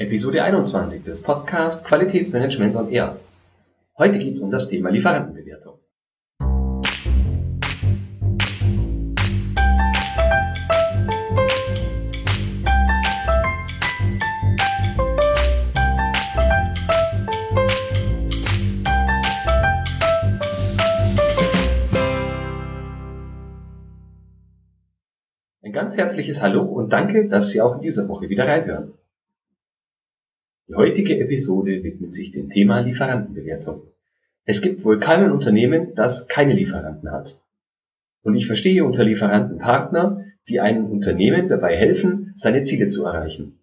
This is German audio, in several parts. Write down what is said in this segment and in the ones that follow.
Episode 21 des Podcasts Qualitätsmanagement on Air. Heute geht es um das Thema Lieferantenbewertung. Ein ganz herzliches Hallo und danke, dass Sie auch in dieser Woche wieder reinhören. Die heutige Episode widmet sich dem Thema Lieferantenbewertung. Es gibt wohl kein Unternehmen, das keine Lieferanten hat. Und ich verstehe unter Lieferanten Partner, die einem Unternehmen dabei helfen, seine Ziele zu erreichen.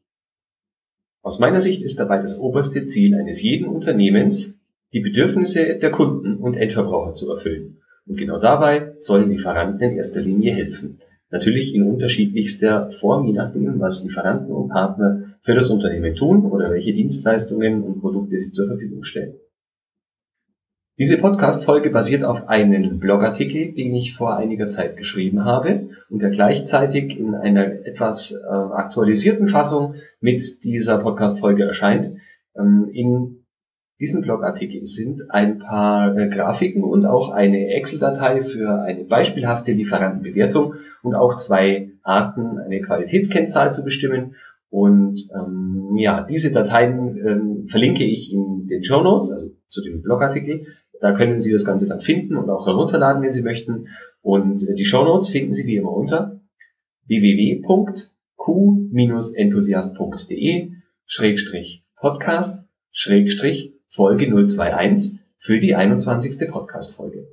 Aus meiner Sicht ist dabei das oberste Ziel eines jeden Unternehmens, die Bedürfnisse der Kunden und Endverbraucher zu erfüllen. Und genau dabei sollen Lieferanten in erster Linie helfen. Natürlich in unterschiedlichster Form, je nachdem, was Lieferanten und Partner für das Unternehmen tun oder welche Dienstleistungen und Produkte sie zur Verfügung stellen. Diese Podcast-Folge basiert auf einem Blogartikel, den ich vor einiger Zeit geschrieben habe und der gleichzeitig in einer etwas äh, aktualisierten Fassung mit dieser Podcast-Folge erscheint. Ähm, in diesem Blogartikel sind ein paar äh, Grafiken und auch eine Excel-Datei für eine beispielhafte Lieferantenbewertung und auch zwei Arten, eine Qualitätskennzahl zu bestimmen. Und ähm, ja, diese Dateien ähm, verlinke ich in den Show Notes, also zu dem Blogartikel. Da können Sie das Ganze dann finden und auch herunterladen, wenn Sie möchten. Und äh, die Show Notes finden Sie wie immer unter www.q-enthusiast.de Schrägstrich Podcast Schrägstrich Folge 021 für die 21. Podcast-Folge.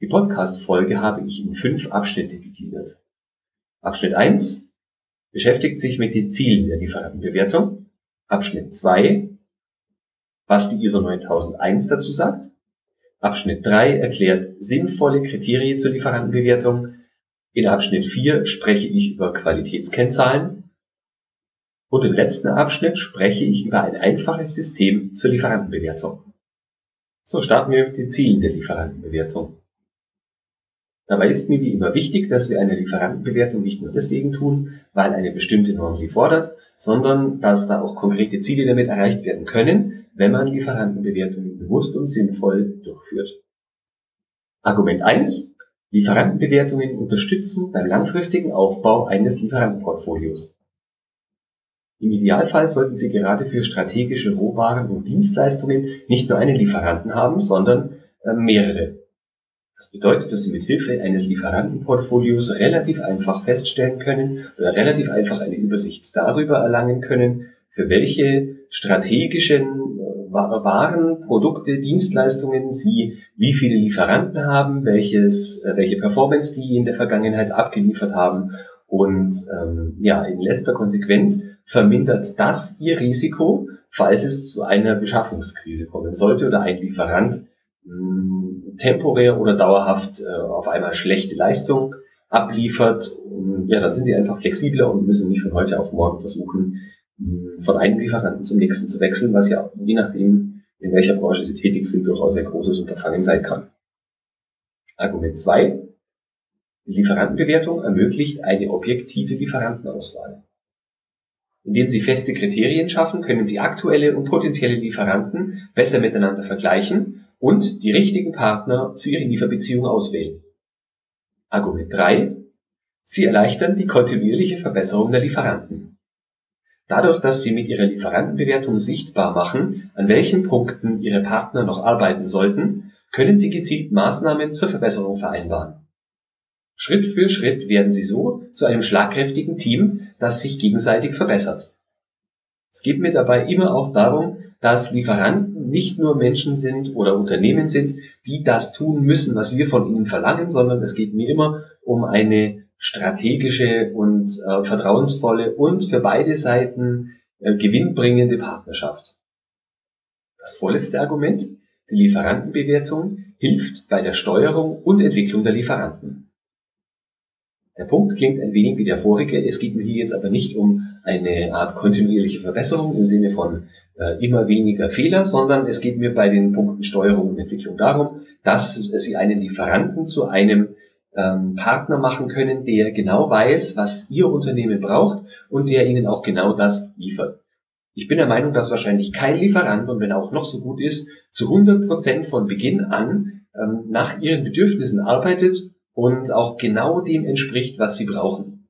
Die Podcast-Folge habe ich in fünf Abschnitte gegliedert. Abschnitt 1 beschäftigt sich mit den Zielen der Lieferantenbewertung. Abschnitt 2 was die ISO 9001 dazu sagt. Abschnitt 3 erklärt sinnvolle Kriterien zur Lieferantenbewertung. In Abschnitt 4 spreche ich über Qualitätskennzahlen und im letzten Abschnitt spreche ich über ein einfaches System zur Lieferantenbewertung. So starten wir mit den Zielen der Lieferantenbewertung. Dabei ist mir wie immer wichtig, dass wir eine Lieferantenbewertung nicht nur deswegen tun, weil eine bestimmte Norm sie fordert, sondern dass da auch konkrete Ziele damit erreicht werden können, wenn man Lieferantenbewertungen bewusst und sinnvoll durchführt. Argument 1. Lieferantenbewertungen unterstützen beim langfristigen Aufbau eines Lieferantenportfolios. Im Idealfall sollten Sie gerade für strategische Rohwaren und Dienstleistungen nicht nur einen Lieferanten haben, sondern äh, mehrere. Das bedeutet, dass Sie mit Hilfe eines Lieferantenportfolios relativ einfach feststellen können oder relativ einfach eine Übersicht darüber erlangen können, für welche strategischen äh, Waren, Produkte, Dienstleistungen Sie wie viele Lieferanten haben, welches, äh, welche Performance die in der Vergangenheit abgeliefert haben. Und ähm, ja, in letzter Konsequenz vermindert das ihr Risiko, falls es zu einer Beschaffungskrise kommen sollte oder ein Lieferant mh, hm, temporär oder dauerhaft äh, auf einmal schlechte Leistung abliefert. Und, ja, dann sind sie einfach flexibler und müssen nicht von heute auf morgen versuchen, von einem Lieferanten zum nächsten zu wechseln, was ja je nachdem, in welcher Branche sie tätig sind, durchaus ein großes Unterfangen sein kann. Argument 2. Die Lieferantenbewertung ermöglicht eine objektive Lieferantenauswahl. Indem Sie feste Kriterien schaffen, können Sie aktuelle und potenzielle Lieferanten besser miteinander vergleichen und die richtigen Partner für Ihre Lieferbeziehung auswählen. Argument 3. Sie erleichtern die kontinuierliche Verbesserung der Lieferanten. Dadurch, dass Sie mit Ihrer Lieferantenbewertung sichtbar machen, an welchen Punkten Ihre Partner noch arbeiten sollten, können Sie gezielt Maßnahmen zur Verbesserung vereinbaren. Schritt für Schritt werden sie so zu einem schlagkräftigen Team, das sich gegenseitig verbessert. Es geht mir dabei immer auch darum, dass Lieferanten nicht nur Menschen sind oder Unternehmen sind, die das tun müssen, was wir von ihnen verlangen, sondern es geht mir immer um eine strategische und äh, vertrauensvolle und für beide Seiten äh, gewinnbringende Partnerschaft. Das vorletzte Argument, die Lieferantenbewertung hilft bei der Steuerung und Entwicklung der Lieferanten. Der Punkt klingt ein wenig wie der vorige. Es geht mir hier jetzt aber nicht um eine Art kontinuierliche Verbesserung im Sinne von äh, immer weniger Fehler, sondern es geht mir bei den Punkten Steuerung und Entwicklung darum, dass Sie einen Lieferanten zu einem ähm, Partner machen können, der genau weiß, was Ihr Unternehmen braucht und der Ihnen auch genau das liefert. Ich bin der Meinung, dass wahrscheinlich kein Lieferant, und wenn er auch noch so gut ist, zu 100 Prozent von Beginn an ähm, nach Ihren Bedürfnissen arbeitet und auch genau dem entspricht, was Sie brauchen.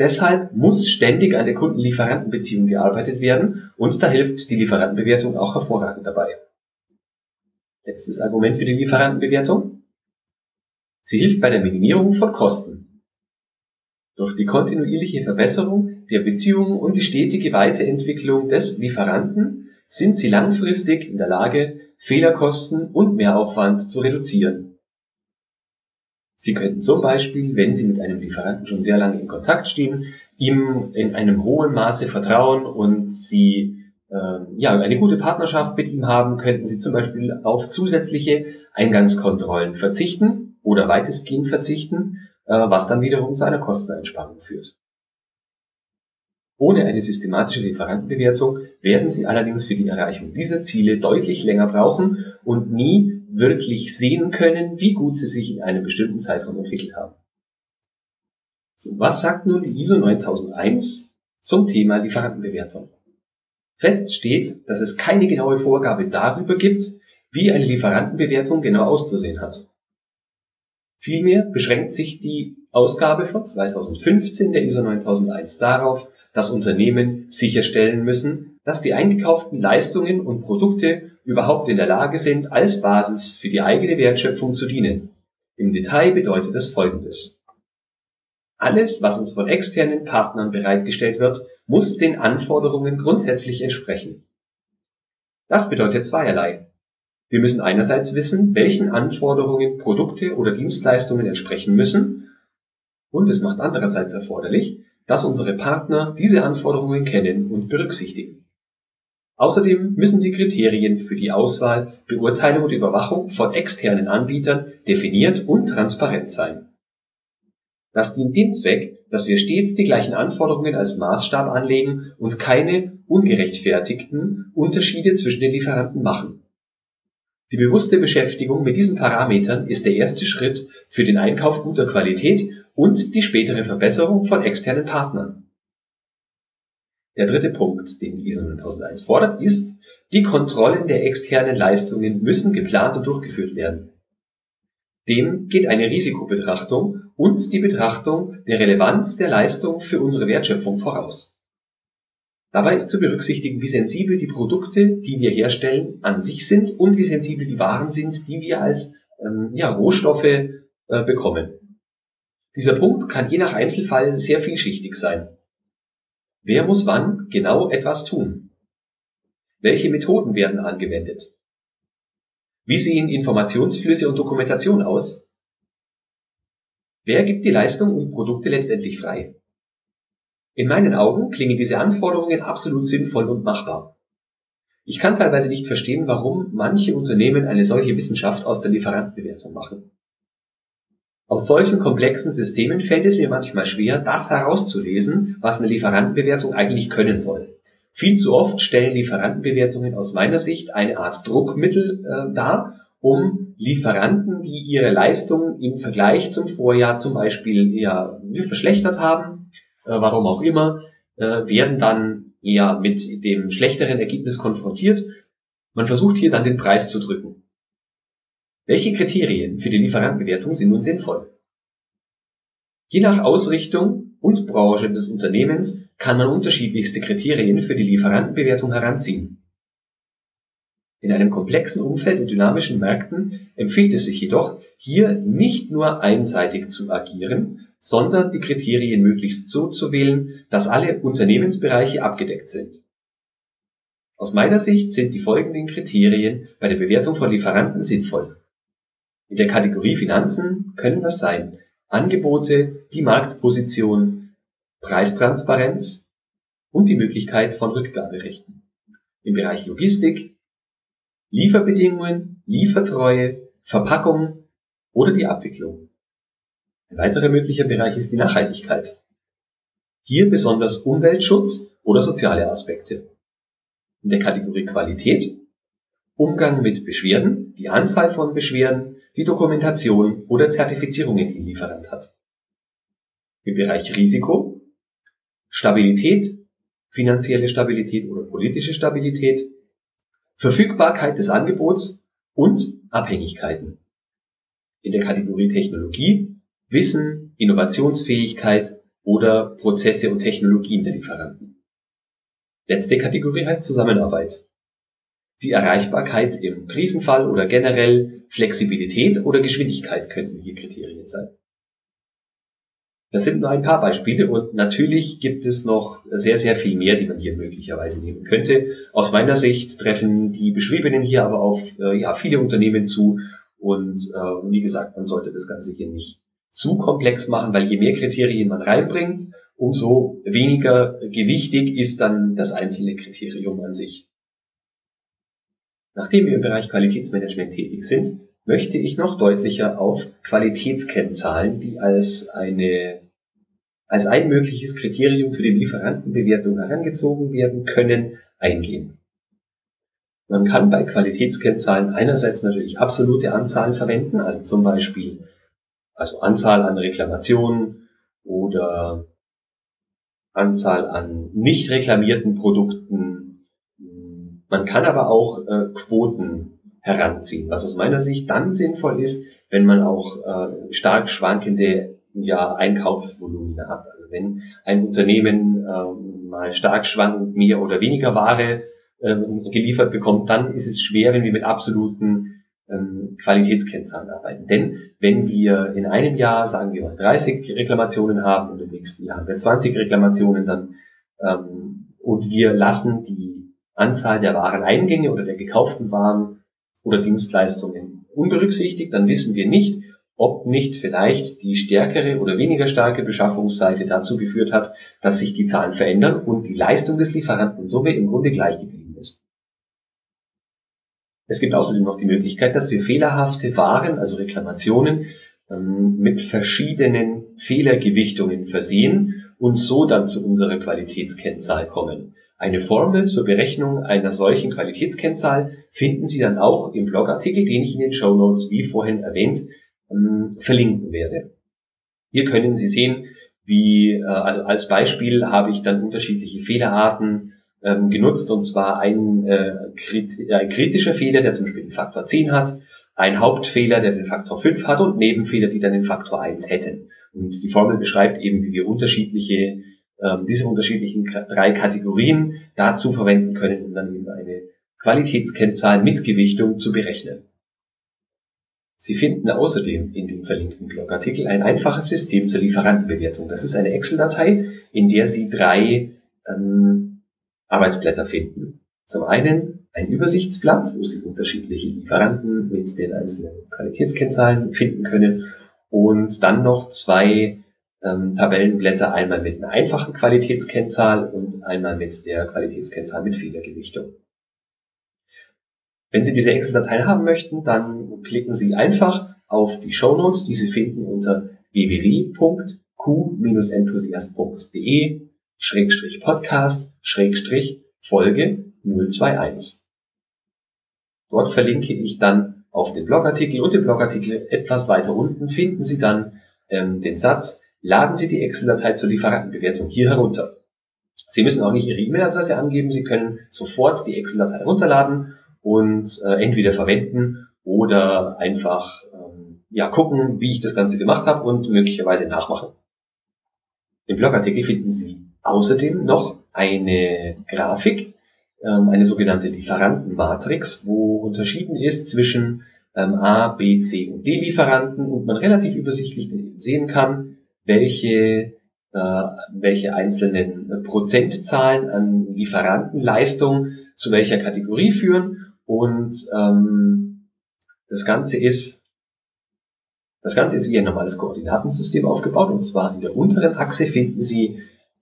Deshalb muss ständig an der Kunden-Lieferanten-Beziehung gearbeitet werden und da hilft die Lieferantenbewertung auch hervorragend dabei. Letztes Argument für die Lieferantenbewertung. Sie hilft bei der Minimierung von Kosten. Durch die kontinuierliche Verbesserung der Beziehungen und die stetige Weiterentwicklung des Lieferanten sind Sie langfristig in der Lage, Fehlerkosten und Mehraufwand zu reduzieren. Sie könnten zum Beispiel, wenn Sie mit einem Lieferanten schon sehr lange in Kontakt stehen, ihm in einem hohen Maße vertrauen und Sie äh, ja, eine gute Partnerschaft mit ihm haben, könnten Sie zum Beispiel auf zusätzliche Eingangskontrollen verzichten oder weitestgehend verzichten, äh, was dann wiederum zu einer Kosteneinsparung führt. Ohne eine systematische Lieferantenbewertung werden Sie allerdings für die Erreichung dieser Ziele deutlich länger brauchen und nie wirklich sehen können, wie gut Sie sich in einem bestimmten Zeitraum entwickelt haben. So, was sagt nun die ISO 9001 zum Thema Lieferantenbewertung? Fest steht, dass es keine genaue Vorgabe darüber gibt, wie eine Lieferantenbewertung genau auszusehen hat. Vielmehr beschränkt sich die Ausgabe von 2015 der ISO 9001 darauf, dass Unternehmen sicherstellen müssen, dass die eingekauften Leistungen und Produkte überhaupt in der Lage sind, als Basis für die eigene Wertschöpfung zu dienen. Im Detail bedeutet das Folgendes. Alles, was uns von externen Partnern bereitgestellt wird, muss den Anforderungen grundsätzlich entsprechen. Das bedeutet zweierlei. Wir müssen einerseits wissen, welchen Anforderungen Produkte oder Dienstleistungen entsprechen müssen, und es macht andererseits erforderlich, dass unsere Partner diese Anforderungen kennen und berücksichtigen. Außerdem müssen die Kriterien für die Auswahl, Beurteilung und Überwachung von externen Anbietern definiert und transparent sein. Das dient dem Zweck, dass wir stets die gleichen Anforderungen als Maßstab anlegen und keine ungerechtfertigten Unterschiede zwischen den Lieferanten machen. Die bewusste Beschäftigung mit diesen Parametern ist der erste Schritt für den Einkauf guter Qualität und die spätere Verbesserung von externen Partnern. Der dritte Punkt, den ISO 9001 fordert, ist, die Kontrollen der externen Leistungen müssen geplant und durchgeführt werden. Dem geht eine Risikobetrachtung und die Betrachtung der Relevanz der Leistung für unsere Wertschöpfung voraus. Dabei ist zu berücksichtigen, wie sensibel die Produkte, die wir herstellen, an sich sind und wie sensibel die Waren sind, die wir als ähm, ja, Rohstoffe äh, bekommen. Dieser Punkt kann je nach Einzelfall sehr vielschichtig sein. Wer muss wann genau etwas tun? Welche Methoden werden angewendet? Wie sehen Informationsflüsse und Dokumentation aus? Wer gibt die Leistung und Produkte letztendlich frei? In meinen Augen klingen diese Anforderungen absolut sinnvoll und machbar. Ich kann teilweise nicht verstehen, warum manche Unternehmen eine solche Wissenschaft aus der Lieferantenbewertung machen. Aus solchen komplexen Systemen fällt es mir manchmal schwer, das herauszulesen, was eine Lieferantenbewertung eigentlich können soll. Viel zu oft stellen Lieferantenbewertungen aus meiner Sicht eine Art Druckmittel äh, dar, um Lieferanten, die ihre Leistungen im Vergleich zum Vorjahr zum Beispiel eher verschlechtert haben, äh, warum auch immer, äh, werden dann eher mit dem schlechteren Ergebnis konfrontiert. Man versucht hier dann den Preis zu drücken. Welche Kriterien für die Lieferantenbewertung sind nun sinnvoll? Je nach Ausrichtung und Branche des Unternehmens kann man unterschiedlichste Kriterien für die Lieferantenbewertung heranziehen. In einem komplexen Umfeld und dynamischen Märkten empfiehlt es sich jedoch, hier nicht nur einseitig zu agieren, sondern die Kriterien möglichst so zu wählen, dass alle Unternehmensbereiche abgedeckt sind. Aus meiner Sicht sind die folgenden Kriterien bei der Bewertung von Lieferanten sinnvoll. In der Kategorie Finanzen können das sein Angebote, die Marktposition, Preistransparenz und die Möglichkeit von Rückgaberechten. Im Bereich Logistik, Lieferbedingungen, Liefertreue, Verpackung oder die Abwicklung. Ein weiterer möglicher Bereich ist die Nachhaltigkeit. Hier besonders Umweltschutz oder soziale Aspekte. In der Kategorie Qualität Umgang mit Beschwerden, die Anzahl von Beschwerden, die Dokumentation oder Zertifizierungen im Lieferant hat. Im Bereich Risiko, Stabilität, finanzielle Stabilität oder politische Stabilität, Verfügbarkeit des Angebots und Abhängigkeiten. In der Kategorie Technologie, Wissen, Innovationsfähigkeit oder Prozesse und Technologien der Lieferanten. Letzte Kategorie heißt Zusammenarbeit. Die Erreichbarkeit im Krisenfall oder generell Flexibilität oder Geschwindigkeit könnten hier Kriterien sein. Das sind nur ein paar Beispiele und natürlich gibt es noch sehr, sehr viel mehr, die man hier möglicherweise nehmen könnte. Aus meiner Sicht treffen die beschriebenen hier aber auf äh, ja, viele Unternehmen zu und äh, wie gesagt, man sollte das Ganze hier nicht zu komplex machen, weil je mehr Kriterien man reinbringt, umso weniger gewichtig ist dann das einzelne Kriterium an sich. Nachdem wir im Bereich Qualitätsmanagement tätig sind, möchte ich noch deutlicher auf Qualitätskennzahlen, die als eine als ein mögliches Kriterium für die Lieferantenbewertung herangezogen werden können, eingehen. Man kann bei Qualitätskennzahlen einerseits natürlich absolute Anzahlen verwenden, also zum Beispiel also Anzahl an Reklamationen oder Anzahl an nicht reklamierten Produkten. Man kann aber auch äh, Quoten heranziehen, was aus meiner Sicht dann sinnvoll ist, wenn man auch äh, stark schwankende ja, Einkaufsvolumina hat. Also wenn ein Unternehmen ähm, mal stark schwankend mehr oder weniger Ware ähm, geliefert bekommt, dann ist es schwer, wenn wir mit absoluten ähm, Qualitätskennzahlen arbeiten. Denn wenn wir in einem Jahr, sagen wir mal, 30 Reklamationen haben und im nächsten Jahr haben wir 20 Reklamationen, dann ähm, und wir lassen die Anzahl der Wareneingänge oder der gekauften Waren oder Dienstleistungen unberücksichtigt, dann wissen wir nicht, ob nicht vielleicht die stärkere oder weniger starke Beschaffungsseite dazu geführt hat, dass sich die Zahlen verändern und die Leistung des Lieferanten somit im Grunde gleich geblieben ist. Es gibt außerdem noch die Möglichkeit, dass wir fehlerhafte Waren, also Reklamationen, ähm, mit verschiedenen Fehlergewichtungen versehen und so dann zu unserer Qualitätskennzahl kommen. Eine Formel zur Berechnung einer solchen Qualitätskennzahl finden Sie dann auch im Blogartikel, den ich in den Show Notes, wie vorhin erwähnt, ähm, verlinken werde. Hier können Sie sehen, wie, äh, also als Beispiel habe ich dann unterschiedliche Fehlerarten ähm, genutzt, und zwar ein, äh, ein kritischer Fehler, der zum Beispiel den Faktor 10 hat, ein Hauptfehler, der den Faktor 5 hat und Nebenfehler, die dann den Faktor 1 hätten. Und die Formel beschreibt eben, wie wir unterschiedliche, ähm, diese unterschiedlichen drei Kategorien dazu verwenden können, um dann eben eine Qualitätskennzahl mit Gewichtung zu berechnen. Sie finden außerdem in dem verlinkten Blogartikel ein einfaches System zur Lieferantenbewertung. Das ist eine Excel-Datei, in der Sie drei ähm, Arbeitsblätter finden. Zum einen ein Übersichtsblatt, wo Sie unterschiedliche Lieferanten mit den einzelnen Qualitätskennzahlen finden können und dann noch zwei ähm, Tabellenblätter, einmal mit einer einfachen Qualitätskennzahl und einmal mit der Qualitätskennzahl mit Fehlergewichtung. Wenn Sie diese Excel-Datei haben möchten, dann klicken Sie einfach auf die Show Notes, die Sie finden unter www.q-enthusiast.de Schrägstrich Podcast Schrägstrich Folge 021. Dort verlinke ich dann auf den Blogartikel und den Blogartikel etwas weiter unten finden Sie dann ähm, den Satz, laden Sie die Excel-Datei zur Lieferantenbewertung hier herunter. Sie müssen auch nicht Ihre E-Mail-Adresse angeben, Sie können sofort die Excel-Datei runterladen und äh, entweder verwenden oder einfach ähm, ja gucken, wie ich das Ganze gemacht habe und möglicherweise nachmachen. Im Blogartikel finden Sie außerdem noch eine Grafik, ähm, eine sogenannte Lieferantenmatrix, wo unterschieden ist zwischen ähm, A, B, C und D Lieferanten und man relativ übersichtlich sehen kann, welche äh, welche einzelnen äh, Prozentzahlen an Lieferantenleistung zu welcher Kategorie führen und ähm, das Ganze ist das Ganze ist wie ein normales Koordinatensystem aufgebaut und zwar in der unteren Achse finden Sie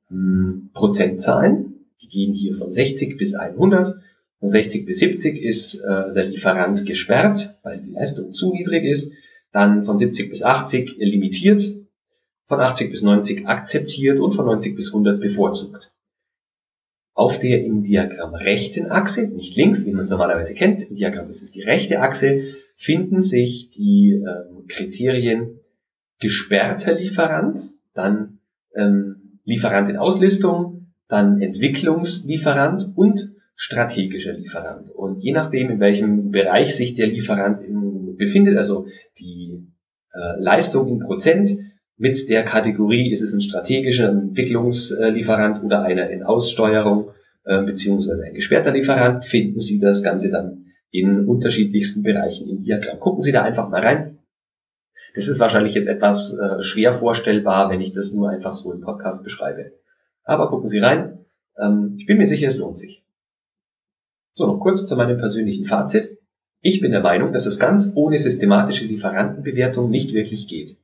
hm, Prozentzahlen, die gehen hier von 60 bis 100. Von 60 bis 70 ist äh, der Lieferant gesperrt, weil die Leistung zu niedrig ist. Dann von 70 bis 80 limitiert, von 80 bis 90 akzeptiert und von 90 bis 100 bevorzugt. Auf der im Diagramm rechten Achse, nicht links, wie man es normalerweise kennt, im Diagramm ist es die rechte Achse, finden sich die ähm, Kriterien gesperrter Lieferant, dann ähm, Lieferant in Auslistung, dann Entwicklungslieferant und strategischer Lieferant. Und je nachdem, in welchem Bereich sich der Lieferant in, befindet, also die äh, Leistung in Prozent, mit der Kategorie ist es ein strategischer Entwicklungslieferant oder einer in Aussteuerung äh, beziehungsweise ein gesperrter Lieferant, finden Sie das Ganze dann in unterschiedlichsten Bereichen im Diagramm. Gucken Sie da einfach mal rein. Das ist wahrscheinlich jetzt etwas äh, schwer vorstellbar, wenn ich das nur einfach so im Podcast beschreibe. Aber gucken Sie rein. Ähm, ich bin mir sicher, es lohnt sich. So, noch kurz zu meinem persönlichen Fazit. Ich bin der Meinung, dass es ganz ohne systematische Lieferantenbewertung nicht wirklich geht.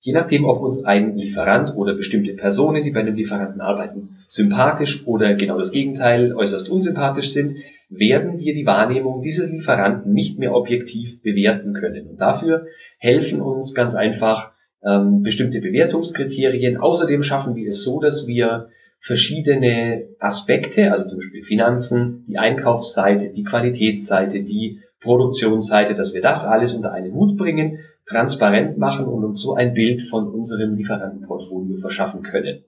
Je nachdem, ob uns ein Lieferant oder bestimmte Personen, die bei einem Lieferanten arbeiten, sympathisch oder genau das Gegenteil äußerst unsympathisch sind, werden wir die Wahrnehmung dieses Lieferanten nicht mehr objektiv bewerten können. Und dafür helfen uns ganz einfach ähm, bestimmte Bewertungskriterien. Außerdem schaffen wir es so, dass wir verschiedene Aspekte, also zum Beispiel Finanzen, die Einkaufsseite, die Qualitätsseite, die Produktionsseite, dass wir das alles unter einen Hut bringen, transparent machen und uns so ein Bild von unserem Lieferantenportfolio verschaffen können.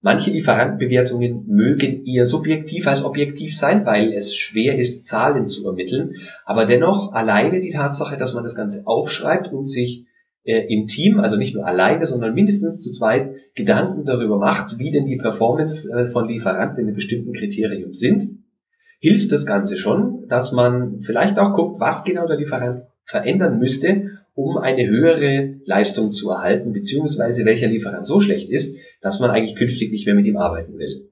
Manche Lieferantenbewertungen mögen eher subjektiv als objektiv sein, weil es schwer ist, Zahlen zu ermitteln, aber dennoch alleine die Tatsache, dass man das Ganze aufschreibt und sich äh, im Team, also nicht nur alleine, sondern mindestens zu zweit Gedanken darüber macht, wie denn die Performance äh, von Lieferanten in einem bestimmten Kriterium sind, hilft das Ganze schon, dass man vielleicht auch guckt, was genau der Lieferant verändern müsste, um eine höhere Leistung zu erhalten, beziehungsweise welcher Lieferant so schlecht ist, dass man eigentlich künftig nicht mehr mit ihm arbeiten will.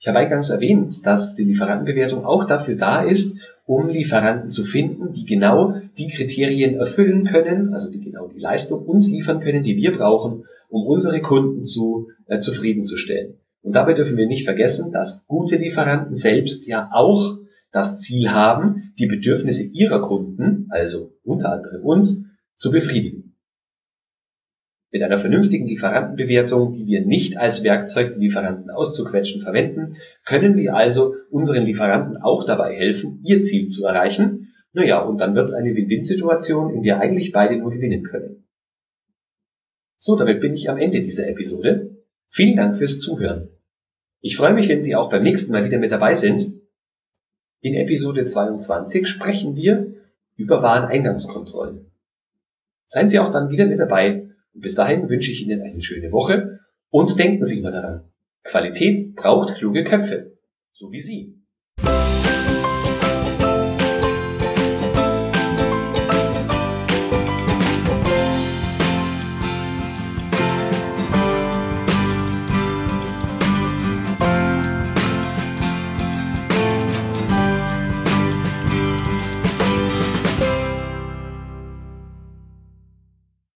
Ich habe eingangs erwähnt, dass die Lieferantenbewertung auch dafür da ist, um Lieferanten zu finden, die genau die Kriterien erfüllen können, also die genau die Leistung uns liefern können, die wir brauchen, um unsere Kunden zu, äh, zufriedenzustellen. Und dabei dürfen wir nicht vergessen, dass gute Lieferanten selbst ja auch das Ziel haben, die Bedürfnisse ihrer Kunden, also unter anderem uns, zu befriedigen. Mit einer vernünftigen Lieferantenbewertung, die wir nicht als Werkzeug, die Lieferanten auszuquetschen, verwenden, können wir also unseren Lieferanten auch dabei helfen, ihr Ziel zu erreichen. Naja, und dann wird es eine Win-Win-Situation, in der eigentlich beide nur gewinnen können. So, damit bin ich am Ende dieser Episode. Vielen Dank fürs Zuhören. Ich freue mich, wenn Sie auch beim nächsten Mal wieder mit dabei sind. In Episode 22 sprechen wir über Wareneingangskontrollen. Seien Sie auch dann wieder mit dabei und bis dahin wünsche ich Ihnen eine schöne Woche und denken Sie immer daran, Qualität braucht kluge Köpfe, so wie Sie.